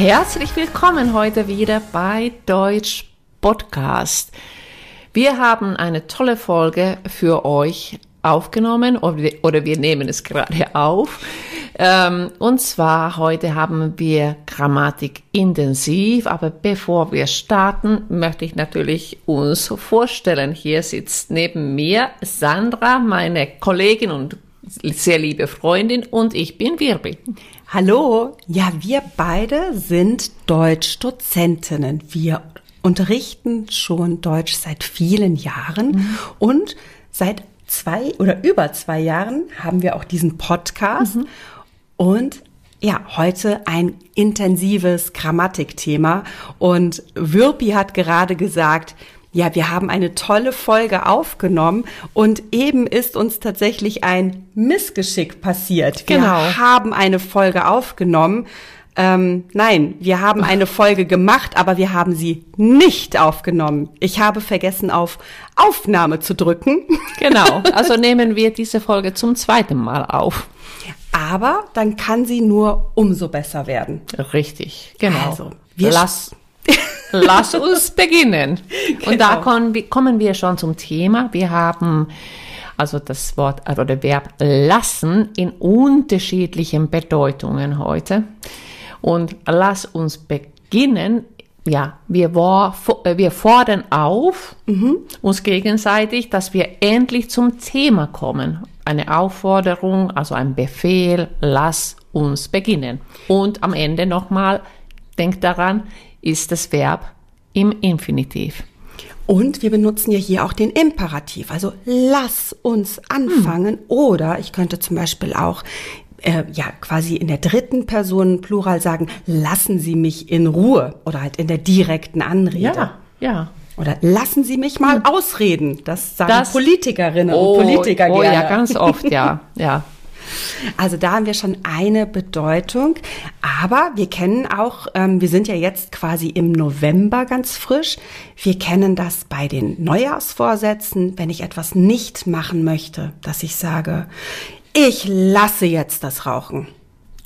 Herzlich willkommen heute wieder bei Deutsch Podcast. Wir haben eine tolle Folge für euch aufgenommen oder wir nehmen es gerade auf. Ähm, und zwar heute haben wir Grammatik intensiv, aber bevor wir starten, möchte ich natürlich uns vorstellen. Hier sitzt neben mir Sandra, meine Kollegin und sehr liebe Freundin und ich bin Wirbi. Hallo, ja, wir beide sind Deutschdozentinnen. Wir unterrichten schon Deutsch seit vielen Jahren mhm. und seit zwei oder über zwei Jahren haben wir auch diesen Podcast mhm. und ja, heute ein intensives Grammatikthema und Wirpi hat gerade gesagt, ja, wir haben eine tolle Folge aufgenommen und eben ist uns tatsächlich ein Missgeschick passiert. Wir genau. haben eine Folge aufgenommen. Ähm, nein, wir haben eine Folge gemacht, aber wir haben sie nicht aufgenommen. Ich habe vergessen, auf Aufnahme zu drücken. Genau, also nehmen wir diese Folge zum zweiten Mal auf. Aber dann kann sie nur umso besser werden. Richtig, genau. Also, wir Lass Lass uns beginnen. Genau. Und da genau. kommen, wir schon zum Thema. Wir haben also das Wort oder der Verb lassen in unterschiedlichen Bedeutungen heute. Und lass uns beginnen. Ja, wir, war, äh, wir fordern auf mhm. uns gegenseitig, dass wir endlich zum Thema kommen. Eine Aufforderung, also ein Befehl, lass uns beginnen. Und am Ende nochmal, denkt daran, ist das Verb im Infinitiv. Und wir benutzen ja hier auch den Imperativ, also lass uns anfangen. Hm. Oder ich könnte zum Beispiel auch äh, ja quasi in der dritten Person Plural sagen, lassen Sie mich in Ruhe oder halt in der direkten Anrede. Ja, ja. Oder lassen Sie mich mal hm. ausreden. Das sagen das, Politikerinnen oh, und Politiker oh, gerne. Oh ja, ganz oft, ja, ja. Also da haben wir schon eine Bedeutung. Aber wir kennen auch, ähm, wir sind ja jetzt quasi im November ganz frisch. Wir kennen das bei den Neujahrsvorsätzen, wenn ich etwas nicht machen möchte, dass ich sage, ich lasse jetzt das Rauchen.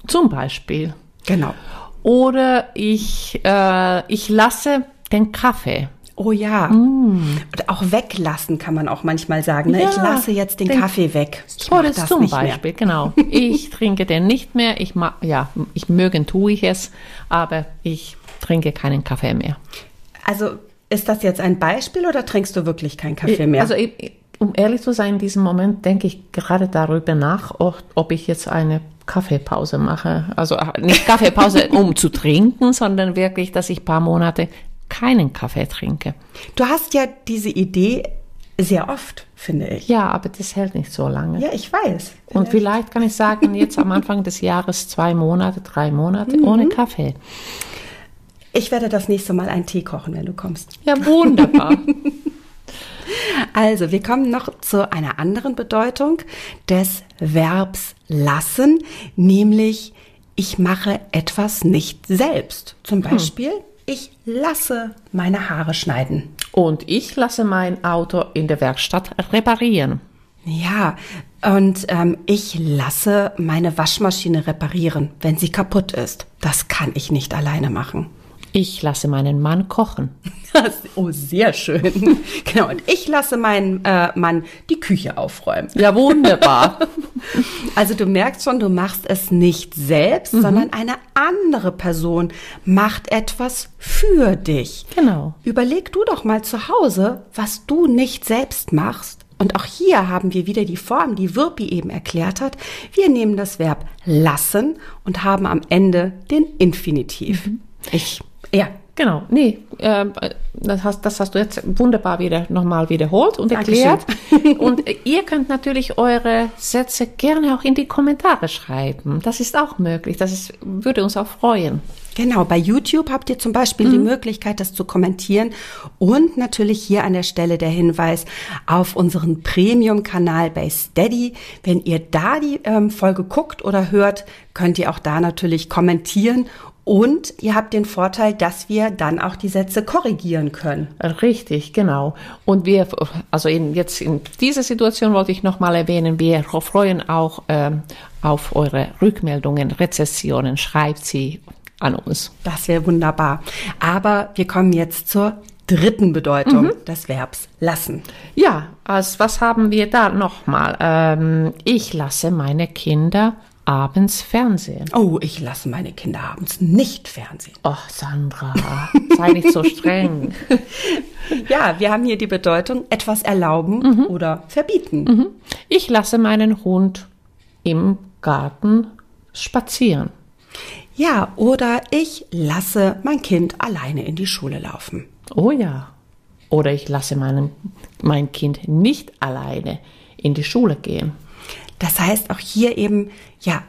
Zum Beispiel. Genau. Oder ich, äh, ich lasse den Kaffee. Oh ja. Mm. Und auch weglassen kann man auch manchmal sagen. Ne? Ja, ich lasse jetzt den, den Kaffee weg. Ich oh, das, das zum Beispiel, mehr. genau. Ich trinke den nicht mehr. Ich mag, ja, ich mögen tue ich es, aber ich trinke keinen Kaffee mehr. Also ist das jetzt ein Beispiel oder trinkst du wirklich keinen Kaffee mehr? Also um ehrlich zu sein, in diesem Moment denke ich gerade darüber nach, ob ich jetzt eine Kaffeepause mache. Also nicht Kaffeepause, um zu trinken, sondern wirklich, dass ich ein paar Monate keinen Kaffee trinke. Du hast ja diese Idee sehr oft, finde ich. Ja, aber das hält nicht so lange. Ja, ich weiß. Und vielleicht kann ich sagen, jetzt am Anfang des Jahres zwei Monate, drei Monate mhm. ohne Kaffee. Ich werde das nächste Mal einen Tee kochen, wenn du kommst. Ja, wunderbar. also, wir kommen noch zu einer anderen Bedeutung des Verbs lassen, nämlich ich mache etwas nicht selbst. Zum hm. Beispiel, hm ich lasse meine Haare schneiden. Und ich lasse mein Auto in der Werkstatt reparieren. Ja, und ähm, ich lasse meine Waschmaschine reparieren, wenn sie kaputt ist. Das kann ich nicht alleine machen. Ich lasse meinen Mann kochen. oh, sehr schön. genau. Und ich lasse meinen äh, Mann die Küche aufräumen. Ja, wunderbar. also du merkst schon, du machst es nicht selbst, mhm. sondern eine andere Person macht etwas für dich. Genau. Überleg du doch mal zu Hause, was du nicht selbst machst. Und auch hier haben wir wieder die Form, die Wirpi eben erklärt hat. Wir nehmen das Verb lassen und haben am Ende den Infinitiv. Mhm. Ich ja, genau. Nee, äh, das, hast, das hast du jetzt wunderbar wieder nochmal wiederholt und erklärt. und ihr könnt natürlich eure Sätze gerne auch in die Kommentare schreiben. Das ist auch möglich. Das ist, würde uns auch freuen. Genau, bei YouTube habt ihr zum Beispiel mhm. die Möglichkeit, das zu kommentieren. Und natürlich hier an der Stelle der Hinweis auf unseren Premium-Kanal bei Steady. Wenn ihr da die ähm, Folge guckt oder hört, könnt ihr auch da natürlich kommentieren und ihr habt den Vorteil, dass wir dann auch die Sätze korrigieren können. Richtig, genau. Und wir, also in, jetzt in dieser Situation wollte ich nochmal erwähnen, wir freuen auch ähm, auf eure Rückmeldungen, Rezessionen. Schreibt sie an uns. Das wäre wunderbar. Aber wir kommen jetzt zur dritten Bedeutung mhm. des Verbs lassen. Ja, also was haben wir da nochmal? Ähm, ich lasse meine Kinder abends Fernsehen. Oh, ich lasse meine Kinder abends nicht Fernsehen. Oh, Sandra, sei nicht so streng. ja, wir haben hier die Bedeutung etwas erlauben mhm. oder verbieten. Mhm. Ich lasse meinen Hund im Garten spazieren. Ja, oder ich lasse mein Kind alleine in die Schule laufen. Oh ja. Oder ich lasse meinen, mein Kind nicht alleine in die Schule gehen. Das heißt auch hier eben, ja,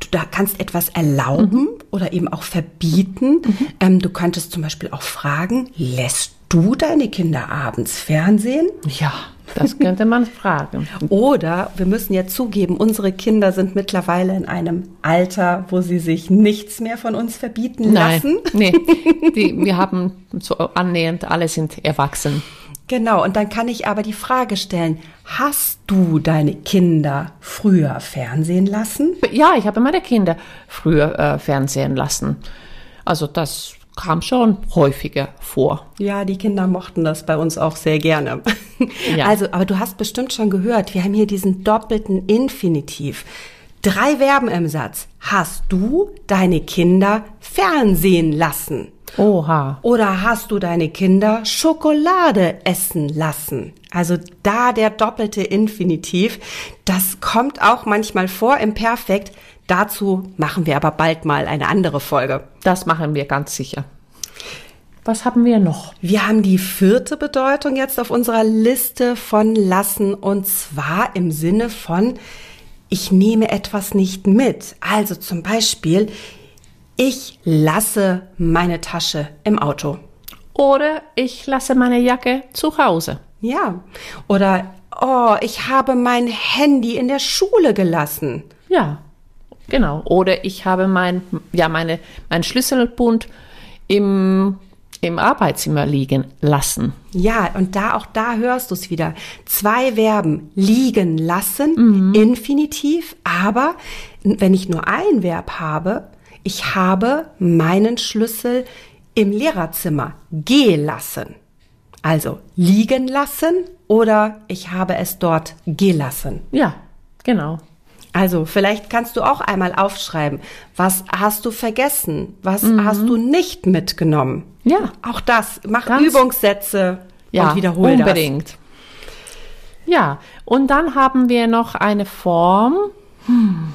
du da kannst etwas erlauben mhm. oder eben auch verbieten. Mhm. Ähm, du könntest zum Beispiel auch fragen, lässt du deine Kinder abends Fernsehen? Ja, das könnte man fragen. Oder wir müssen ja zugeben, unsere Kinder sind mittlerweile in einem Alter, wo sie sich nichts mehr von uns verbieten Nein, lassen. Nee, die, wir haben so annähernd, alle sind erwachsen. Genau, und dann kann ich aber die Frage stellen, hast du deine Kinder früher Fernsehen lassen? Ja, ich habe meine Kinder früher äh, Fernsehen lassen. Also das kam schon häufiger vor. Ja, die Kinder mochten das bei uns auch sehr gerne. Ja. Also, aber du hast bestimmt schon gehört, wir haben hier diesen doppelten Infinitiv. Drei Verben im Satz. Hast du deine Kinder Fernsehen lassen? Oha. Oder hast du deine Kinder Schokolade essen lassen? Also da der doppelte Infinitiv, das kommt auch manchmal vor im Perfekt. Dazu machen wir aber bald mal eine andere Folge. Das machen wir ganz sicher. Was haben wir noch? Wir haben die vierte Bedeutung jetzt auf unserer Liste von lassen und zwar im Sinne von ich nehme etwas nicht mit. Also zum Beispiel, ich lasse meine Tasche im Auto. Oder ich lasse meine Jacke zu Hause. Ja. Oder, oh, ich habe mein Handy in der Schule gelassen. Ja, genau. Oder ich habe mein, ja, meine, mein Schlüsselbund im im Arbeitszimmer liegen lassen. Ja, und da auch da hörst du es wieder. Zwei Verben liegen lassen, mhm. Infinitiv, aber wenn ich nur ein Verb habe, ich habe meinen Schlüssel im Lehrerzimmer gelassen. Also liegen lassen oder ich habe es dort gelassen. Ja, genau. Also vielleicht kannst du auch einmal aufschreiben, was hast du vergessen, was mhm. hast du nicht mitgenommen. Ja. Auch das, mach Ganz, Übungssätze ja, und wiederhole unbedingt. das. Unbedingt. Ja, und dann haben wir noch eine Form, hm,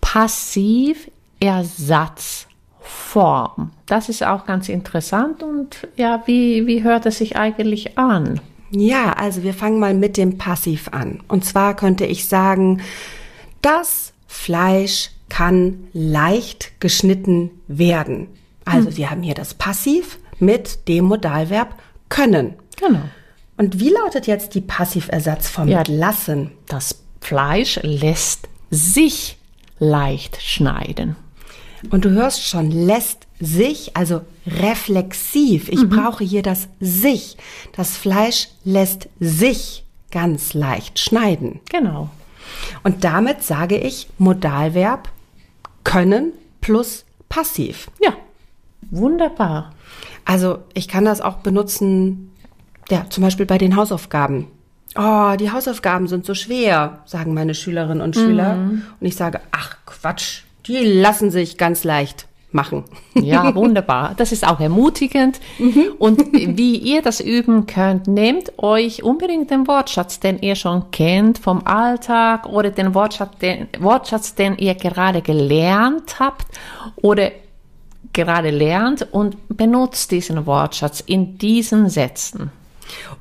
passiv Ersatzform. Das ist auch ganz interessant und ja, wie, wie hört es sich eigentlich an? Ja, also wir fangen mal mit dem Passiv an. Und zwar könnte ich sagen, das Fleisch kann leicht geschnitten werden. Also hm. wir haben hier das Passiv mit dem Modalverb können. Genau. Und wie lautet jetzt die Passiversatzform ja, mit lassen? Das Fleisch lässt sich leicht schneiden. Und du hörst schon, lässt sich, also reflexiv. Ich mhm. brauche hier das sich. Das Fleisch lässt sich ganz leicht schneiden. Genau. Und damit sage ich Modalverb können plus passiv. Ja, wunderbar. Also ich kann das auch benutzen, ja, zum Beispiel bei den Hausaufgaben. Oh, die Hausaufgaben sind so schwer, sagen meine Schülerinnen und Schüler. Mhm. Und ich sage, ach Quatsch, die lassen sich ganz leicht machen. Ja, wunderbar. Das ist auch ermutigend. Mhm. Und wie ihr das üben könnt, nehmt euch unbedingt den Wortschatz, den ihr schon kennt vom Alltag oder den Wortschatz, den, Wortschatz, den ihr gerade gelernt habt oder gerade lernt und benutzt diesen Wortschatz in diesen Sätzen.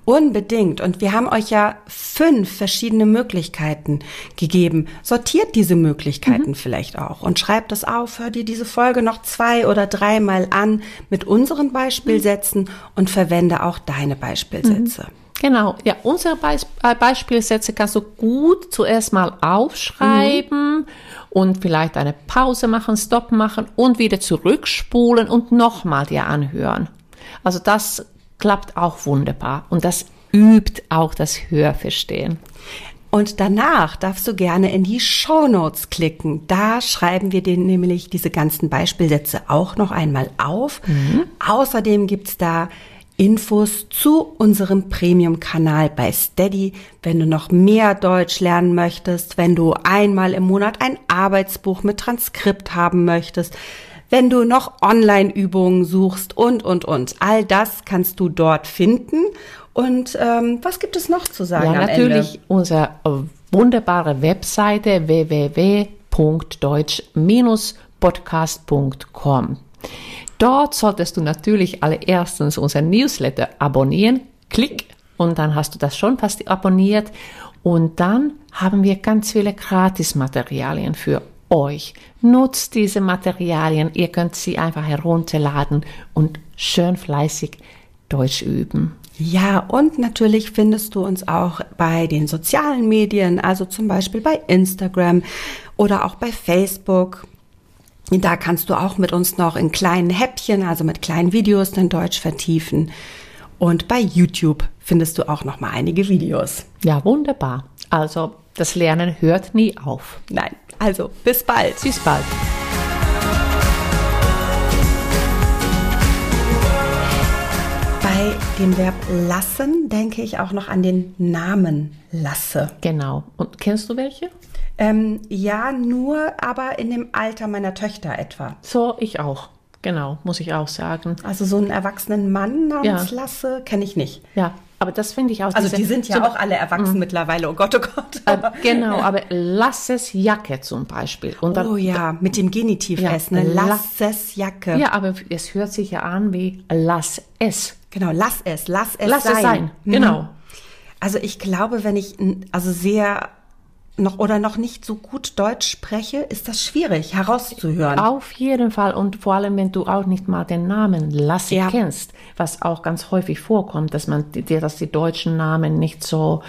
Unbedingt. Und wir haben euch ja fünf verschiedene Möglichkeiten gegeben. Sortiert diese Möglichkeiten mhm. vielleicht auch und schreibt das auf. Hör dir diese Folge noch zwei oder dreimal an mit unseren Beispielsätzen mhm. und verwende auch deine Beispielsätze. Mhm. Genau, ja, unsere Beis äh, Beispielsätze kannst du gut zuerst mal aufschreiben mhm. und vielleicht eine Pause machen, Stopp machen und wieder zurückspulen und nochmal dir anhören. Also das klappt auch wunderbar und das übt auch das Hörverstehen. Und danach darfst du gerne in die Show Notes klicken. Da schreiben wir dir nämlich diese ganzen Beispielsätze auch noch einmal auf. Mhm. Außerdem gibt's da Infos zu unserem Premium-Kanal bei Steady, wenn du noch mehr Deutsch lernen möchtest, wenn du einmal im Monat ein Arbeitsbuch mit Transkript haben möchtest, wenn du noch Online-Übungen suchst und, und, und. All das kannst du dort finden. Und ähm, was gibt es noch zu sagen? Ja, natürlich Ende? unsere wunderbare Webseite www.deutsch-podcast.com. Dort solltest du natürlich allererstens unseren Newsletter abonnieren. Klick und dann hast du das schon fast abonniert. Und dann haben wir ganz viele Gratismaterialien für euch. Nutzt diese Materialien. Ihr könnt sie einfach herunterladen und schön fleißig Deutsch üben. Ja, und natürlich findest du uns auch bei den sozialen Medien, also zum Beispiel bei Instagram oder auch bei Facebook. Da kannst du auch mit uns noch in kleinen Häppchen, also mit kleinen Videos, dein Deutsch vertiefen. Und bei YouTube findest du auch noch mal einige Videos. Ja, wunderbar. Also das Lernen hört nie auf. Nein. Also bis bald. Bis bald. Bei dem Verb lassen denke ich auch noch an den Namen Lasse. Genau. Und kennst du welche? Ähm, ja, nur aber in dem Alter meiner Töchter etwa. So, ich auch. Genau, muss ich auch sagen. Also so einen erwachsenen Mann namens ja. Lasse kenne ich nicht. Ja, aber das finde ich auch. Also die sind ja so, auch alle erwachsen mh. mittlerweile. Oh Gott, oh Gott. Äh, genau, aber Lasses Jacke zum Beispiel. Und dann, oh ja, mit dem Genitiv ja, S, ne? Lasses Jacke. Ja, aber es hört sich ja an wie lass es. Genau, lass es, lass es lass sein. es sein. Mhm. Genau. Also ich glaube, wenn ich also sehr noch oder noch nicht so gut Deutsch spreche, ist das schwierig herauszuhören. Auf jeden Fall und vor allem, wenn du auch nicht mal den Namen Lasse ja. kennst, was auch ganz häufig vorkommt, dass man dir, dass die deutschen Namen nicht so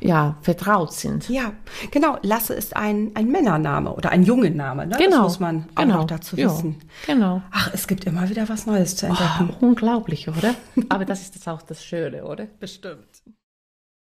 ja, vertraut sind. Ja, genau. Lasse ist ein, ein Männername oder ein Jungenname. Ne? Genau. Das muss man auch genau. noch dazu wissen. Ja, genau. Ach, es gibt immer wieder was Neues zu entdecken. Oh, unglaublich, oder? Aber das ist das auch das Schöne, oder? Bestimmt.